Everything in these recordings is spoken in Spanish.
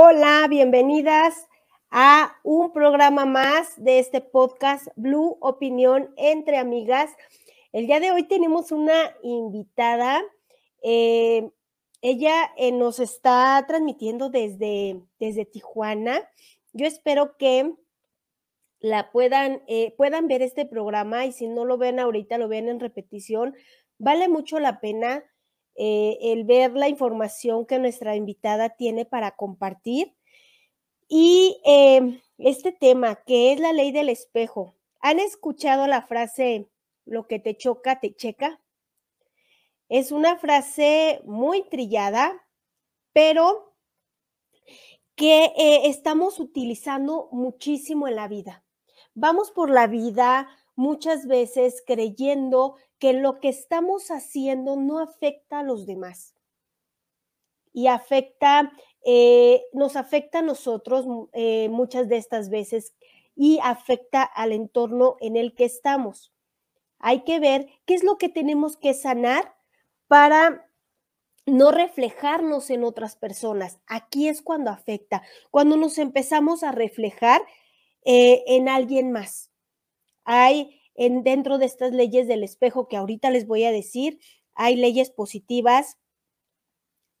Hola, bienvenidas a un programa más de este podcast Blue Opinión entre amigas. El día de hoy tenemos una invitada. Eh, ella eh, nos está transmitiendo desde, desde Tijuana. Yo espero que la puedan, eh, puedan ver este programa y si no lo ven ahorita, lo ven en repetición. Vale mucho la pena eh, el ver la información que nuestra invitada tiene para compartir. Y em, este tema, que es la ley del espejo. ¿Han escuchado la frase, lo que te choca, te checa? Es una frase muy trillada, pero que eh, estamos utilizando muchísimo en la vida. Vamos por la vida muchas veces creyendo que lo que estamos haciendo no afecta a los demás y afecta, eh, nos afecta a nosotros eh, muchas de estas veces y afecta al entorno en el que estamos. Hay que ver qué es lo que tenemos que sanar para no reflejarnos en otras personas. Aquí es cuando afecta, cuando nos empezamos a reflejar eh, en alguien más. Hay dentro de estas leyes del espejo que ahorita les voy a decir, hay leyes positivas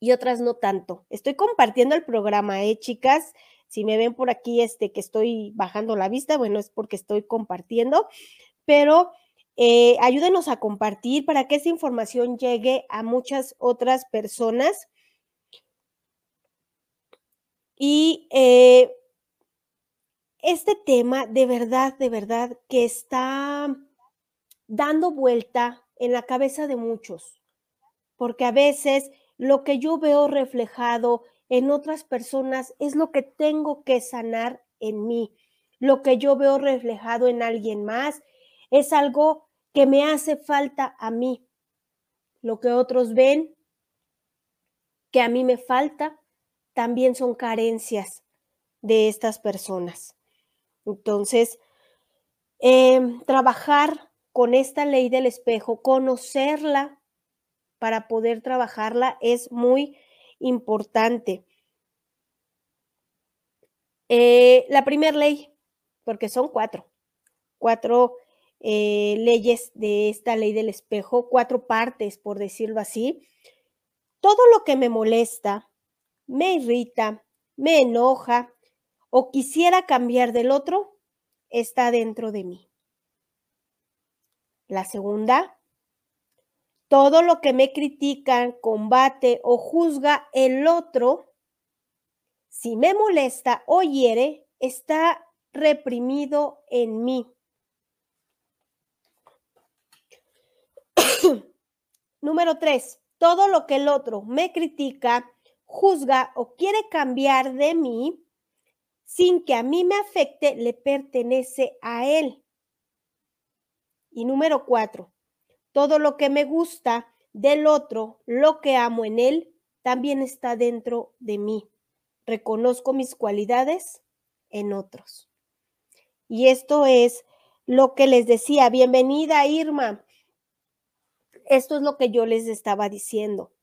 y otras no tanto. Estoy compartiendo el programa, ¿eh, chicas? Si me ven por aquí, este, que estoy bajando la vista, bueno, es porque estoy compartiendo, pero eh, ayúdenos a compartir para que esa información llegue a muchas otras personas. Y eh, este tema de verdad, de verdad, que está dando vuelta en la cabeza de muchos, porque a veces lo que yo veo reflejado en otras personas es lo que tengo que sanar en mí. Lo que yo veo reflejado en alguien más es algo que me hace falta a mí. Lo que otros ven que a mí me falta también son carencias de estas personas. Entonces, em, trabajar con esta ley del espejo, conocerla para poder trabajarla es muy importante. Eh, la primera ley, porque son cuatro, cuatro eh, leyes de esta ley del espejo, cuatro partes, por decirlo así. Todo lo que me molesta, me irrita, me enoja, o quisiera cambiar del otro, está dentro de mí. La segunda, todo lo que me critican, combate o juzga el otro, si me molesta o hiere, está reprimido en mí. Número tres, todo lo que el otro me critica, juzga o quiere cambiar de mí, sin que a mí me afecte, le pertenece a él. Y número cuatro, todo lo que me gusta del otro, lo que amo en él, también está dentro de mí. Reconozco mis cualidades en otros. Y esto es lo que les decía. Bienvenida, Irma. Esto es lo que yo les estaba diciendo.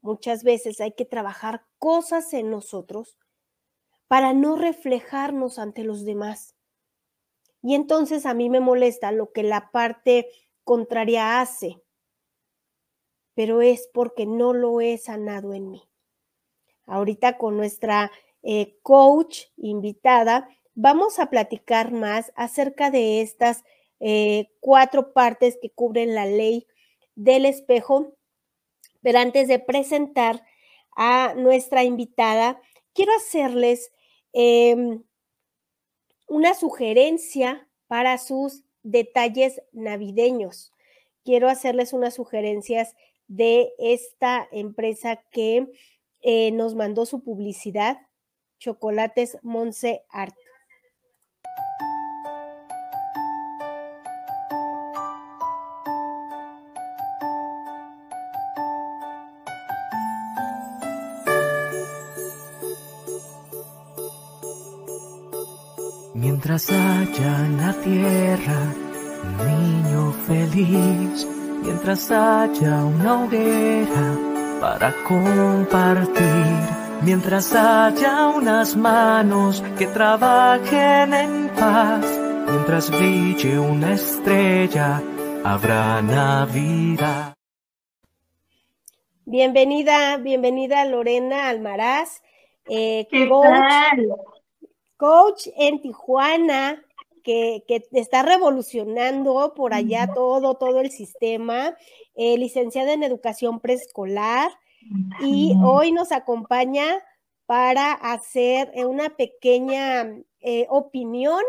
Muchas veces hay que trabajar cosas en nosotros para no reflejarnos ante los demás. Y entonces a mí me molesta lo que la parte contraria hace, pero es porque no lo he sanado en mí. Ahorita con nuestra eh, coach invitada vamos a platicar más acerca de estas eh, cuatro partes que cubren la ley del espejo. Pero antes de presentar a nuestra invitada, quiero hacerles Em, una sugerencia para sus detalles navideños. Quiero hacerles unas sugerencias de esta empresa que eh, nos mandó su publicidad, Chocolates Monse Art. Mientras haya en la tierra un niño feliz, mientras haya una hoguera para compartir, Mientras haya unas manos que trabajen en paz, mientras brille una estrella, habrá Navidad. Bienvenida, bienvenida Lorena Almaraz, eh, coach, coach en Tijuana, que, está revolucionando por allá todo, todo el sistema, eh, licenciada en educación preescolar, y hoy nos acompaña para hacer eh, una pequeña eh, opinión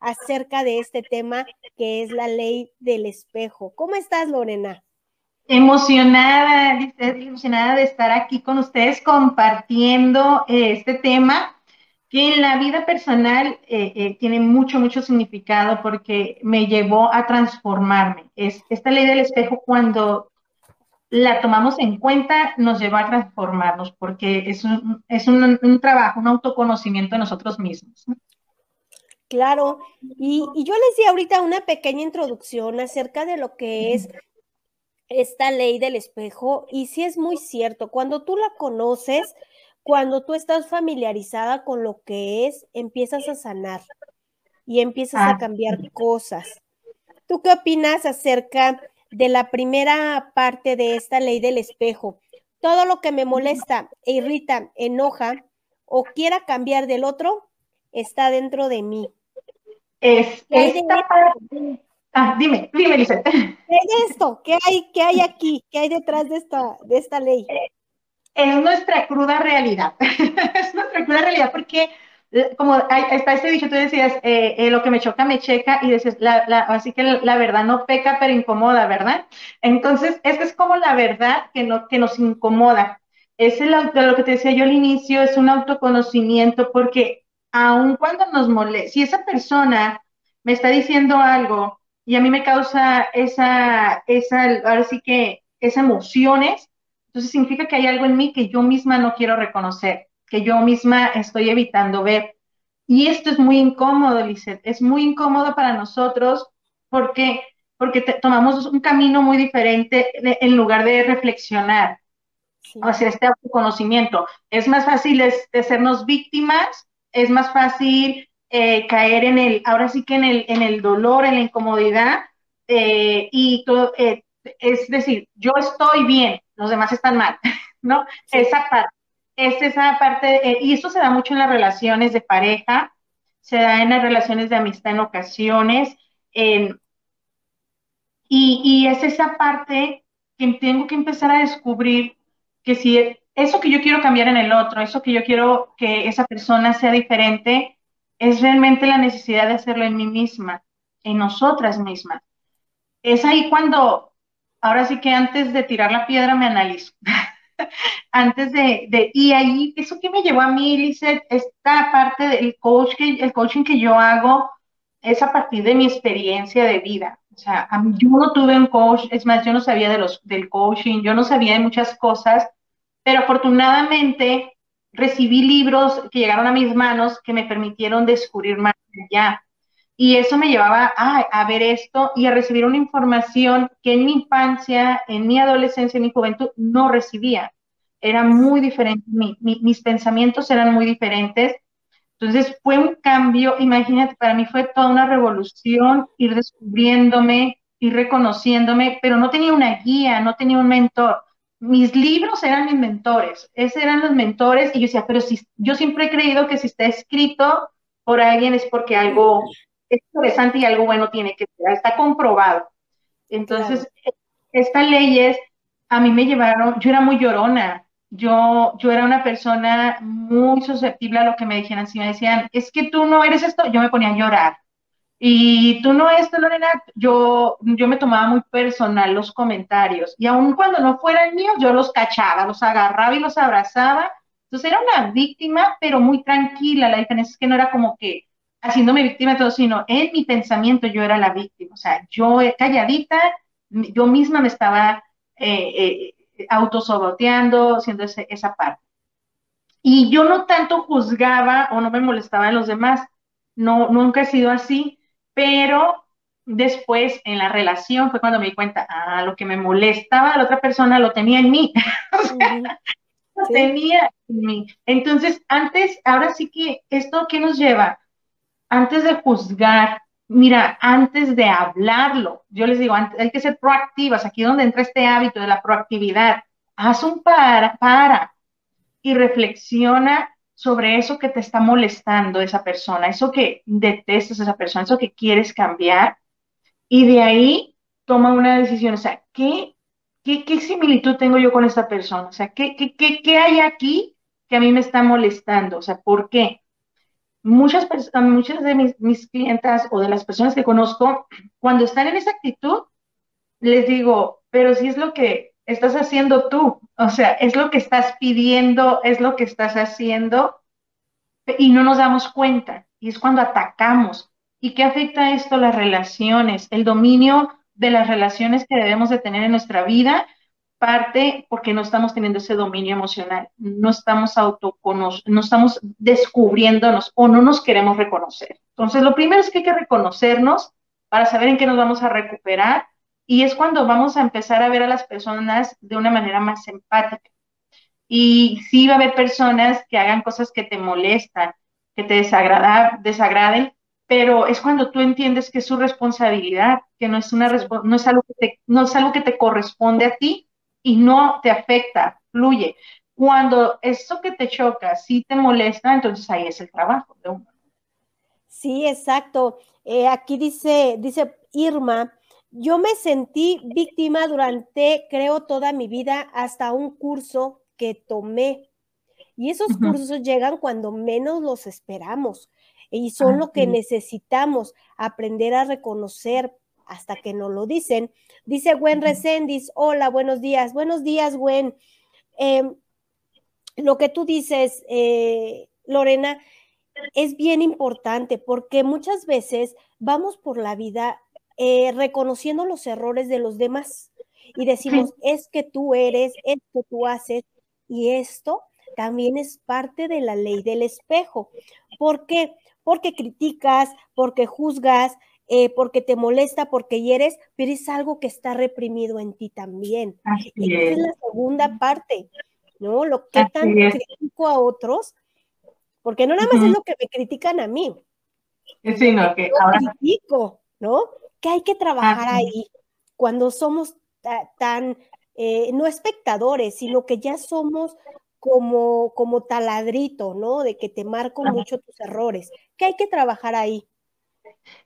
acerca de este tema que es la ley del espejo. ¿Cómo estás, Lorena? Emocionada, emocionada de estar aquí con ustedes compartiendo este tema que en la vida personal eh, eh, tiene mucho, mucho significado porque me llevó a transformarme. Es, esta ley del espejo, cuando la tomamos en cuenta, nos lleva a transformarnos porque es un, es un, trabajo, un autoconocimiento de nosotros mismos. Claro, y, y, yo les di ahorita una pequeña introducción acerca de lo que es esta ley del espejo, y sí es muy cierto, cuando tú la conoces, cuando tú estás familiarizada con lo que es, empiezas a sanar y empiezas a ah, cambiar cosas. ¿Tú qué opinas acerca de la primera parte de esta ley del espejo? Todo lo que me molesta, e irrita, enoja o quiera cambiar del otro está dentro de mí. Es esta parte. Ah, dime, dime, Lisa. ¿Qué hay de esto? ¿Qué hay, qué hay aquí? ¿Qué hay detrás de esta, de esta ley? Es nuestra cruda realidad. es nuestra cruda realidad porque, eh, como está este dicho, tú decías, eh, eh, lo que me choca, me checa, y dices, la, así que la, verdad no peca, pero incomoda, ¿verdad? Entonces, esta es como la verdad que, no, que nos incomoda. Es lo que te decía yo al inicio, es un autoconocimiento, porque aun cuando nos molesta, si esa persona me está diciendo algo y a mí me causa esa, esa, ahora sí que, esas emociones, entonces significa que hay algo en mí que yo misma no quiero reconocer, que yo misma estoy evitando ver. Y esto es muy incómodo, Lizeth, es muy incómodo para nosotros porque, porque tomamos un camino muy diferente en lugar de reflexionar, o hacer este autoconocimiento. Es más fácil de, sernos víctimas, es más fácil eh, caer en el, ahora sí que en el, en el dolor, en la incomodidad, eh, y todo, eh, es decir, yo estoy bien, los demás están mal, ¿no? Esa parte, es esa parte, eh, y esto se da mucho en las relaciones de pareja, se da en las relaciones de amistad en ocasiones, y, y es esa parte que tengo que empezar a descubrir que si eso que yo quiero cambiar en el otro, eso que yo quiero que esa persona sea diferente, es realmente la necesidad de hacerlo en mí misma, en nosotras mismas. Es ahí cuando ahora sí que antes de tirar la piedra me analizo. antes de, y ahí, eso que me llevó a mí, Lizeth, esta parte del coach el coaching que yo hago es a partir de mi experiencia de vida. O sea, yo no tuve un coach, es más, yo no sabía de los, del coaching, yo no sabía de muchas cosas, pero afortunadamente recibí libros que llegaron a mis manos que me permitieron descubrir más allá. Y eso me llevaba a, ver esto y a recibir una información que en mi infancia, en mi adolescencia, en mi juventud no recibía. Era muy diferente, mis pensamientos eran muy diferentes. Entonces fue un cambio, imagínate, para mí fue toda una revolución ir descubriéndome, ir reconociéndome, pero no tenía una guía, no tenía un mentor. Mis libros eran mis mentores, esos eran los mentores y yo decía, pero si yo siempre he creído que si está escrito por alguien es porque algo es interesante y algo bueno tiene que ser, está comprobado. Entonces, estas leyes a mí me llevaron, yo era muy llorona, yo, yo era una persona muy susceptible a lo que me dijeran. Si me decían, es que tú no eres esto, yo me ponía a llorar. Y tú no eres Lorena, yo, yo me tomaba muy personal los comentarios. Y aun cuando no fueran míos, yo los cachaba, los agarraba y los abrazaba. Entonces era una víctima, pero muy tranquila. La diferencia es que no era como que haciéndome víctima de todo, sino en mi pensamiento yo era la víctima. O sea, yo calladita, yo misma me estaba eh, eh, autosoboteando, haciendo esa parte. Y yo no tanto juzgaba o no me molestaba en los demás, no, nunca he sido así, pero después en la relación fue cuando me di cuenta, ah, lo que me molestaba a la otra persona lo tenía en mí. tenía en mí. Entonces, antes, ahora sí que esto ¿qué nos lleva, antes de juzgar, mira, antes de hablarlo, yo les digo, hay que ser proactivas, aquí donde entra este hábito de la proactividad, haz un para, para y reflexiona sobre eso que te está molestando esa persona, eso que detestas esa persona, eso que quieres cambiar, y de ahí toma una decisión, o sea, ¿qué, similitud tengo yo con esta persona? O sea, ¿qué, qué, qué, hay aquí que a mí me está molestando? O sea, ¿por qué? Muchas, muchas de mis, mis clientas o de las personas que conozco, cuando están en esa actitud, les digo, pero si es lo que estás haciendo tú, o sea, es lo que estás pidiendo, es lo que estás haciendo y no nos damos cuenta. Y es cuando atacamos. ¿Y qué afecta esto las relaciones? El dominio de las relaciones que debemos de tener en nuestra vida parte porque no estamos teniendo ese dominio emocional, no estamos autoconociendo, no estamos descubriéndonos o no nos queremos reconocer. Entonces, lo primero es que hay que reconocernos para saber en qué nos vamos a recuperar y es cuando vamos a empezar a ver a las personas de una manera más empática. Y sí va a haber personas que hagan cosas que te molestan, que te desagraden, pero es cuando tú entiendes que es su responsabilidad, que no es, una, no es, algo, que te, no es algo que te corresponde a ti y no te afecta, fluye. Cuando eso que te choca sí te molesta, entonces ahí es el trabajo de uno. Sí, exacto. Eh, aquí dice, dice Irma, yo me sentí víctima durante, creo, toda mi vida hasta un curso que tomé. Y esos cursos llegan cuando menos los esperamos y son lo que necesitamos aprender a reconocer hasta que nos lo dicen. Dice Gwen Resendis, hola, buenos días. Buenos días, Gwen. Em, lo que tú dices, eh, Lorena, es bien importante porque muchas veces vamos por la vida eh, reconociendo los errores de los demás y decimos, es que tú eres, es que tú haces, y esto también es parte de la ley del espejo. ¿Por qué? Porque criticas, porque juzgas, eh, porque te molesta, porque hieres, pero es algo que está reprimido en ti también. y esa es la segunda parte, ¿no? Lo que tan critico a otros, porque no nada más es lo que me critican a mí. Sino que ahora... critico, ¿no? que hay que trabajar ahí cuando somos tan, eh, no espectadores, sino que ya somos como, como taladrito, ¿no? De que te marco mucho tus errores. ¿Qué hay que trabajar ahí?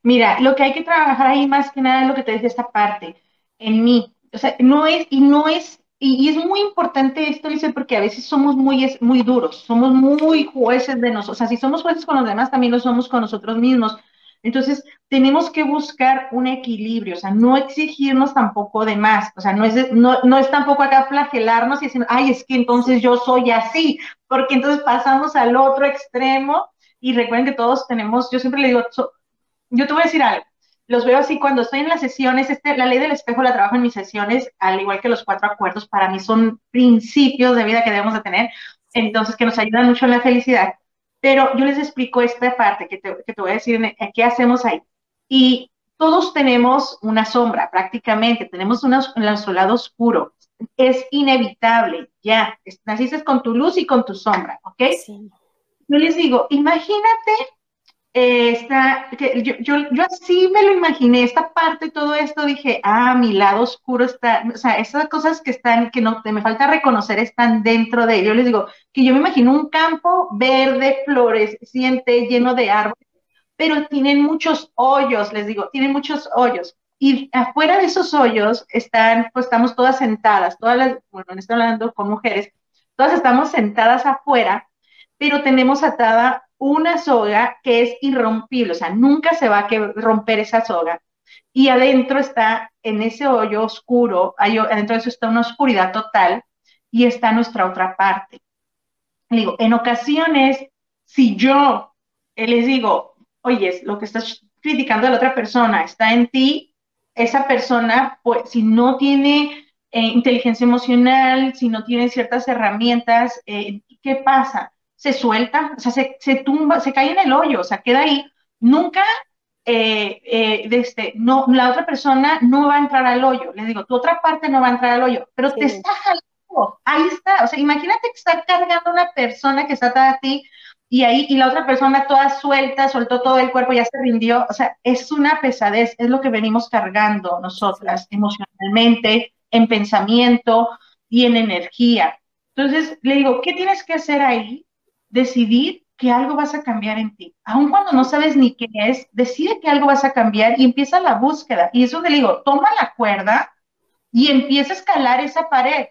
Mira, lo que hay que trabajar ahí más que nada es lo que te dice esta parte, en mí. O sea, no es, y no es, y, es muy importante esto, dice, porque a veces somos muy, muy duros, somos muy jueces de nosotros. O sea, si somos jueces con los demás, también lo somos con nosotros mismos. Entonces, tenemos que buscar un equilibrio, o sea, no exigirnos tampoco de más, o sea, no es, no, no es tampoco acá flagelarnos y decir, ay, es que entonces yo soy así, porque entonces pasamos al otro extremo y recuerden que todos tenemos, yo siempre le digo, yo te voy a decir algo, los veo así cuando estoy en las sesiones, este, la ley del espejo la trabajo en mis sesiones, al igual que los cuatro acuerdos, para mí son principios de vida que debemos de tener, entonces que nos ayudan mucho en la felicidad. Pero yo les explico esta parte que te, que te voy a decir, qué hacemos ahí. Y todos tenemos una sombra, prácticamente, tenemos una, nuestro lado oscuro. Es inevitable, ya, naciste con tu luz y con tu sombra, ¿ok? Sí. Yo les digo, imagínate esta, que yo, yo, yo, así me lo imaginé, esta parte, todo esto, dije, ah, mi lado oscuro está, o sea, esas cosas que están, que no, me falta reconocer, están dentro de ellos. Les digo, que yo me imagino un campo verde, floreciente, lleno de árboles, pero tienen muchos hoyos, les digo, tienen muchos hoyos. Y afuera de esos hoyos están, pues estamos todas sentadas, todas las, bueno, estoy hablando con mujeres, todas estamos sentadas afuera, pero tenemos atada una soga que es irrompible, o sea, nunca se va a romper esa soga. Y adentro está, en ese hoyo oscuro, adentro de eso está una oscuridad total y está nuestra otra parte. Digo, en ocasiones, si yo les digo, oye, lo que estás criticando de la otra persona está en ti, esa persona, pues, si no tiene eh, inteligencia emocional, si no tiene ciertas herramientas, eh, ¿qué pasa? Se suelta, o sea, se, tumba, se cae en el hoyo, o sea, queda ahí. Nunca, eh, eh, este, no, la otra persona no va a entrar al hoyo. Le digo, tu otra parte no va a entrar al hoyo, pero te está jalando ahí está. O sea, imagínate que está cargando una persona que está atrás a ti y ahí, y la otra persona toda suelta, soltó todo el cuerpo, ya se rindió. O sea, es una pesadez, es lo que venimos cargando nosotras emocionalmente, en pensamiento y en energía. Entonces, le digo, ¿qué tienes que hacer ahí? Decidir que algo vas a cambiar en ti. Aun cuando no sabes ni qué es, decide que algo vas a cambiar y empieza la búsqueda. Y eso le digo, toma la cuerda y empieza a escalar esa pared.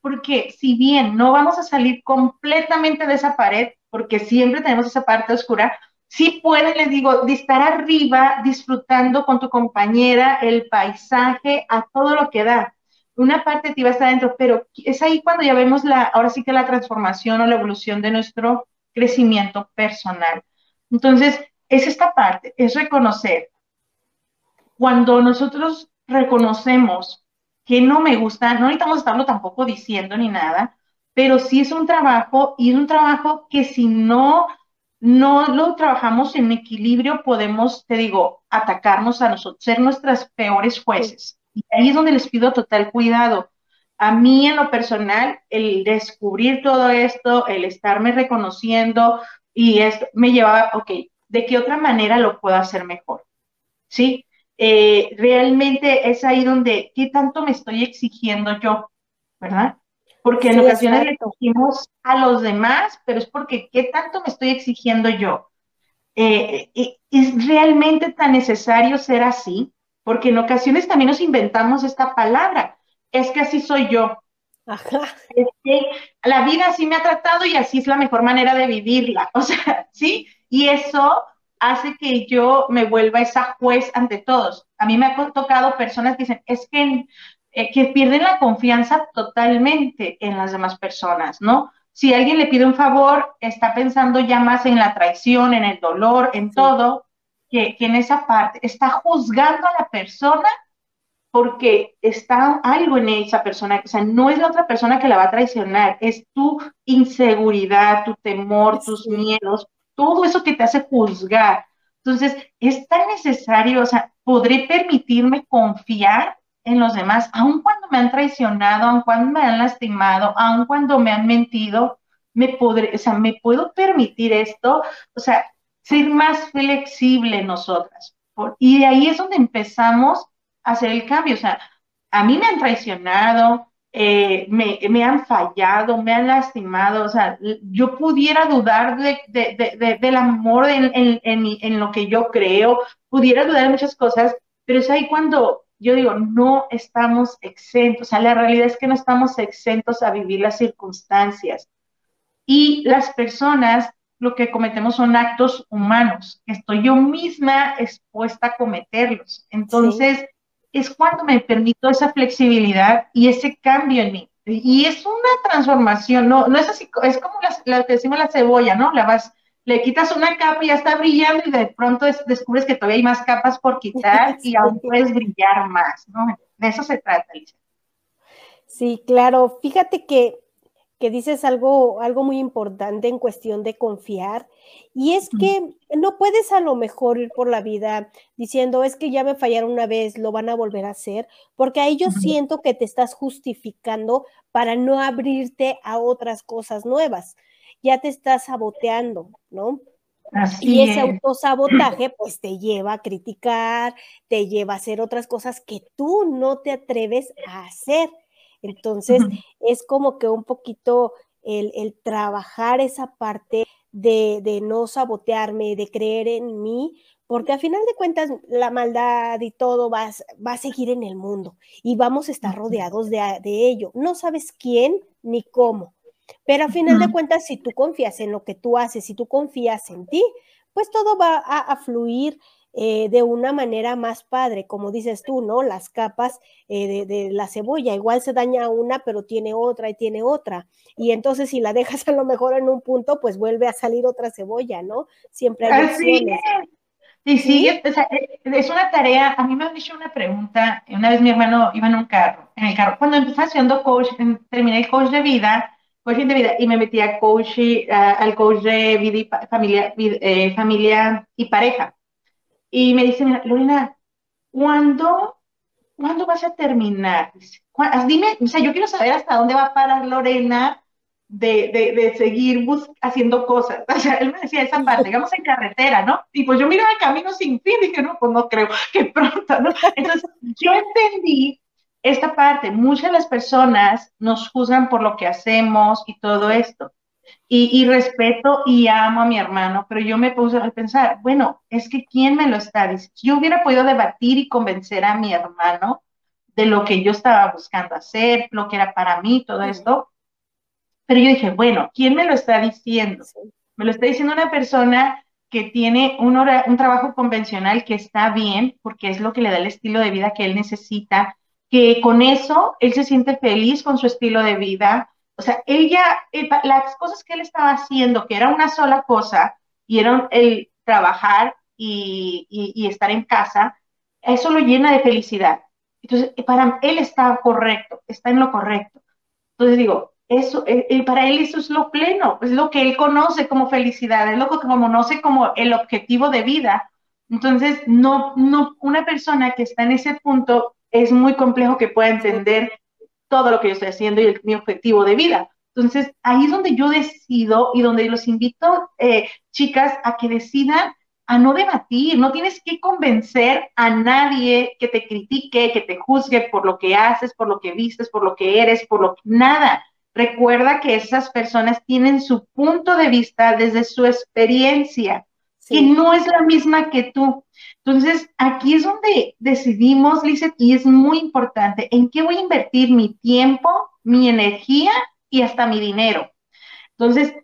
Porque si bien no vamos a salir completamente de esa pared, porque siempre tenemos esa parte oscura, sí puedes, les digo, de estar arriba disfrutando con tu compañera el paisaje a todo lo que da. Una parte de ti va a estar dentro, pero es ahí cuando ya vemos la, ahora sí que la transformación o la evolución de nuestro crecimiento personal. Entonces, es esta parte, es reconocer. Cuando nosotros reconocemos que no me gusta, no necesitamos estarlo tampoco diciendo ni nada, pero sí es un trabajo y es un trabajo que si no, no lo trabajamos en equilibrio, podemos, te digo, atacarnos a nosotros, ser nuestras peores jueces. Y ahí es donde les pido total cuidado. A mí en lo personal, el descubrir todo esto, el estarme reconociendo y esto me llevaba, ok, ¿de qué otra manera lo puedo hacer mejor? ¿Sí? Eh, realmente es ahí donde, ¿qué tanto me estoy exigiendo yo? ¿Verdad? Porque en ocasiones le exigimos a los demás, pero es porque, ¿qué tanto me estoy exigiendo yo? Eh, eh, ¿Es realmente tan necesario ser así? Porque en ocasiones también nos inventamos esta palabra, es que así soy yo. Ajá. Es que la vida así me ha tratado y así es la mejor manera de vivirla. O sea, ¿sí? Y eso hace que yo me vuelva esa juez ante todos. A mí me ha tocado personas que dicen, es que, eh, que pierden la confianza totalmente en las demás personas, ¿no? Si alguien le pide un favor, está pensando ya más en la traición, en el dolor, en todo, que, que en esa parte. Está juzgando a la persona porque está algo en esa persona, o sea, no es la otra persona que la va a traicionar, es tu inseguridad, tu temor, tus miedos, todo eso que te hace juzgar. Entonces, es tan necesario, o sea, podré permitirme confiar en los demás, aun cuando me han traicionado, aun cuando me han lastimado, aun cuando me han mentido, me podré, o sea, me puedo permitir esto, o sea, ser más flexible nosotras. y de ahí es donde empezamos a hacer el cambio, o sea, a mí me han traicionado, eh, me, me, han fallado, me han lastimado, o sea, yo pudiera dudar de, de, del amor en, en, en, lo que yo creo, pudiera dudar de muchas cosas, pero es ahí cuando yo digo, no estamos exentos, o sea, la realidad es que no estamos exentos a vivir las circunstancias. Y las personas lo que cometemos son actos humanos, que estoy yo misma expuesta a cometerlos. Entonces, es cuando me permito esa flexibilidad y ese cambio en mí. Y es una transformación, no, no es así, es como la, que decimos la cebolla, ¿no? La vas, le quitas una capa y ya está brillando y de pronto descubres que todavía hay más capas por quitar y aún puedes brillar más, ¿no? De eso se trata, Alicia. Sí, claro. Fíjate que, que dices algo, algo muy importante en cuestión de confiar y es que no puedes a lo mejor ir por la vida diciendo, es que ya me fallaron una vez, lo van a volver a hacer, porque ahí yo siento que te estás justificando para no abrirte a otras cosas nuevas. Ya te estás saboteando, ¿no? y ese autosabotaje pues te lleva a criticar, te lleva a hacer otras cosas que tú no te atreves a hacer. Entonces, es como que un poquito el, el trabajar esa parte de, no sabotearme, de creer en mí, porque a final de cuentas la maldad y todo va, va a seguir en el mundo y vamos a estar rodeados de, de, ello. No sabes quién ni cómo, pero a final de cuentas si tú confías en lo que tú haces, si tú confías en ti, pues todo va a fluir eh, de una manera más padre, como dices tú, ¿no? Las capas eh, de, la cebolla, igual se daña una, pero tiene otra y tiene otra. Y entonces si la dejas a lo mejor en un punto, pues vuelve a salir otra cebolla, ¿no? Siempre hay opciones. Sí, sí, eh, es una tarea. A mí me han dicho una pregunta. Una vez mi hermano iba en un carro, en el carro. Cuando empecé haciendo coach, terminé el coach de vida, coaching de vida, y me metí a coach, al coach de vida y familia, familia y pareja. Y me dice, Lorena, ¿cuándo, ¿cuándo vas a terminar? Dice, dime, o sea, yo quiero saber hasta dónde va a parar Lorena de, de, de seguir haciendo cosas. O sea, él me decía esa parte, digamos en carretera, ¿no? Y pues yo miraba el camino sin fin, dije, no, pues no creo que pronto, ¿no? Entonces, yo entendí esta parte, muchas de las personas nos juzgan por lo que hacemos y todo esto. Y, y, respeto y amo a mi hermano, pero yo me puse a pensar, bueno, es que ¿quién me lo está diciendo? Yo hubiera podido debatir y convencer a mi hermano de lo que yo estaba buscando hacer, lo que era para mí, todo esto. Pero yo dije, bueno, ¿quién me lo está diciendo? Me lo está diciendo una persona que tiene un, un trabajo convencional que está bien, porque es lo que le da el estilo de vida que él necesita, que con eso él se siente feliz con su estilo de vida. O sea, él ya, eh, las cosas que él estaba haciendo, que era una sola cosa, y era el trabajar y, y estar en casa, eso lo llena de felicidad. Entonces, para él está correcto, está en lo correcto. Entonces digo, eso, eh, eh, para él eso es lo pleno, es lo que él conoce como felicidad, es lo que conoce como el objetivo de vida. Entonces, no, no, una persona que está en ese punto es muy complejo que pueda entender todo lo que yo estoy haciendo y mi objetivo de vida. Entonces, ahí es donde yo decido y donde los invito, eh, chicas, a que decidan a no debatir, no tienes que convencer a nadie que te critique, que te juzgue por lo que haces, por lo que vistes, por lo que eres, por lo que nada. Recuerda que esas personas tienen su punto de vista desde su experiencia y no es la misma que tú. Entonces, aquí es donde decidimos, Lizeth, y es muy importante, en qué voy a invertir mi tiempo, mi energía y hasta mi dinero. Entonces,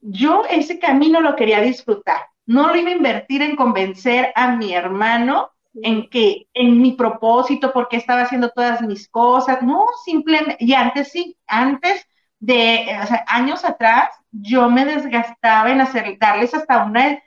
yo ese camino lo quería disfrutar no lo iba a invertir en convencer a mi hermano en que, en mi propósito, porque estaba haciendo todas mis cosas. No, simplemente, y antes sí, antes de, o sea, años atrás, yo me desgastaba en hacer, darles hasta una,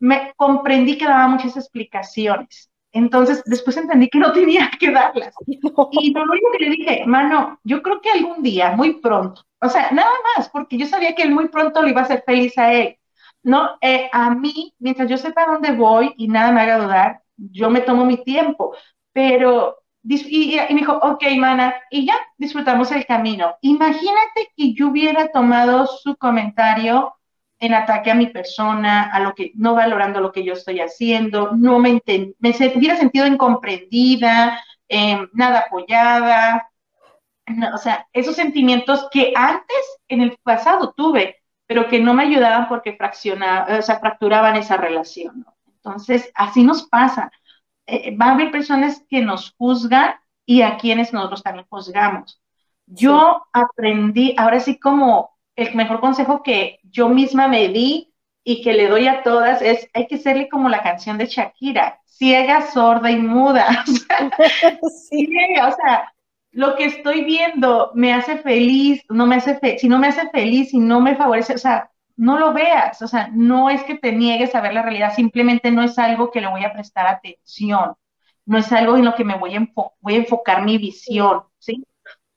me comprendí que daba muchas explicaciones. Entonces, después entendí que no tenía que darlas. Y lo único que le dije, mano, yo creo que algún día, muy pronto, o sea, nada más, porque yo sabía que él muy pronto le iba a hacer feliz a él. No, eh, a mí, mientras yo sepa dónde voy y nada me haga dudar, yo me tomo mi tiempo, pero, y, y, me dijo, ok, mana, y ya disfrutamos el camino. Imagínate que yo hubiera tomado su comentario en ataque a mi persona, a lo que, no valorando lo que yo estoy haciendo, no me, me hubiera sentido incomprendida, em, nada apoyada, o sea, esos sentimientos que antes, en el pasado, tuve, pero que no me ayudaban porque fraccionaban, o sea, fracturaban esa relación. Entonces, así nos pasa. Eh, va a haber personas que nos juzgan y a quienes nosotros también juzgamos. Yo aprendí, ahora sí como el mejor consejo que yo misma me di y que le doy a todas es, hay que serle como la canción de Shakira, ciega, sorda y muda. sí. o sea, lo que estoy viendo me hace feliz, no me hace si no me hace feliz y no me favorece, o sea, no lo veas, o sea, no es que te niegues a ver la realidad, simplemente no es algo que le voy a prestar atención, no es algo en lo que me voy a, voy a enfocar mi visión, ¿sí?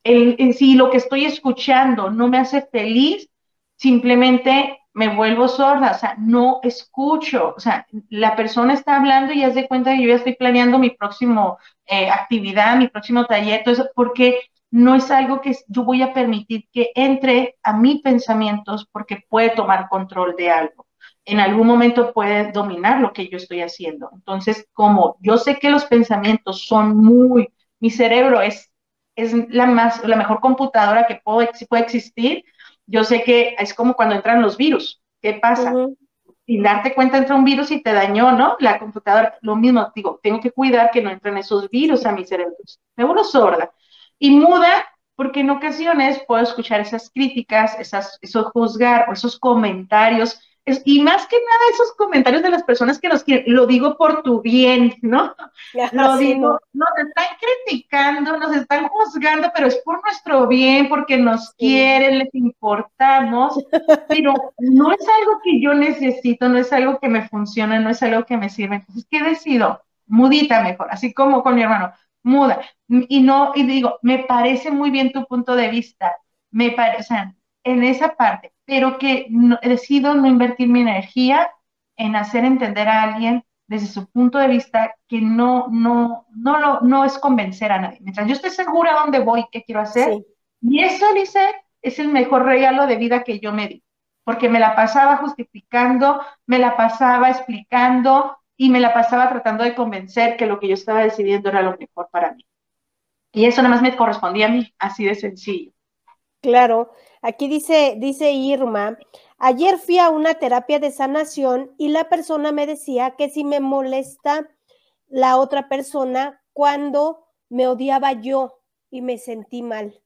Si lo que estoy escuchando no me hace feliz, simplemente me vuelvo sorda, o sea, no escucho, o sea, la persona está hablando y haz de cuenta que yo ya estoy planeando mi próximo eh, actividad, mi próximo taller, eso, porque no es algo que yo voy a permitir que entre a mis pensamientos porque puede tomar control de algo. En algún momento puede dominar lo que yo estoy haciendo. Entonces, como yo sé que los pensamientos son muy, mi cerebro es, es la, más, la mejor computadora que puede, puede existir, yo sé que es como cuando entran los virus. ¿Qué pasa? Sin darte cuenta entra un virus y te dañó, ¿no? La computadora, lo mismo, digo, tengo que cuidar que no entren esos virus a mi cerebro. Me vuelvo sorda y muda porque en ocasiones puedo escuchar esas críticas, esas, esos juzgar o esos comentarios y más que nada esos comentarios de las personas que nos quieren, lo digo por tu bien, ¿no? lo digo, nos están criticando, nos están juzgando, pero es por nuestro bien, porque nos quieren, les importamos, pero no es algo que yo necesito, no es algo que me funciona, no es algo que me sirve. Entonces, ¿qué decido? Mudita mejor, así como con mi hermano, muda. Y no, y digo, me parece muy bien tu punto de vista, me parece, o sea, en esa parte, pero que decido no invertir mi energía en hacer entender a alguien desde su punto de vista que no, no, no, no, no es convencer a nadie. Mientras yo esté segura dónde voy, qué quiero hacer, y eso, dice, es el mejor regalo de vida que yo me di, porque me la pasaba justificando, me la pasaba explicando y me la pasaba tratando de convencer que lo que yo estaba decidiendo era lo mejor para mí. Y eso nada más me correspondía a mí, así de sencillo. Claro, aquí dice, dice Irma, Ayer fui a una terapia de sanación y la persona me decía que si me molesta la otra persona cuando me odiaba yo y me sentí mal.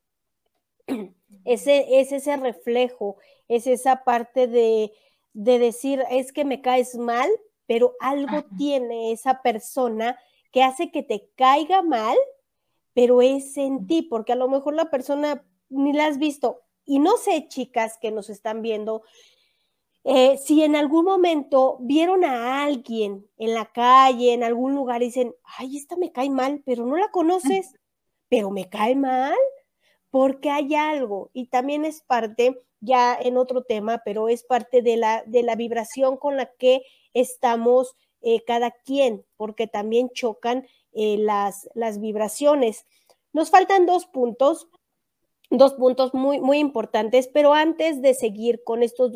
Ese es ese reflejo, es esa parte de, de decir, es que me caes mal, pero algo tiene esa persona que hace que te caiga mal, pero es en ti, porque a lo mejor la persona ni la has visto, y no sé, chicas que nos están viendo, eh, si en algún momento vieron a alguien en la calle, en algún lugar, y dicen, ay, esta me cae mal, pero no la conoces, pero me cae mal, porque hay algo. Y también es parte, ya en otro tema, pero es parte de la, de la vibración con la que estamos eh, cada quien, porque también chocan eh, las, las vibraciones. Nos faltan dos puntos dos puntos muy, muy importantes, pero antes de seguir con estos dos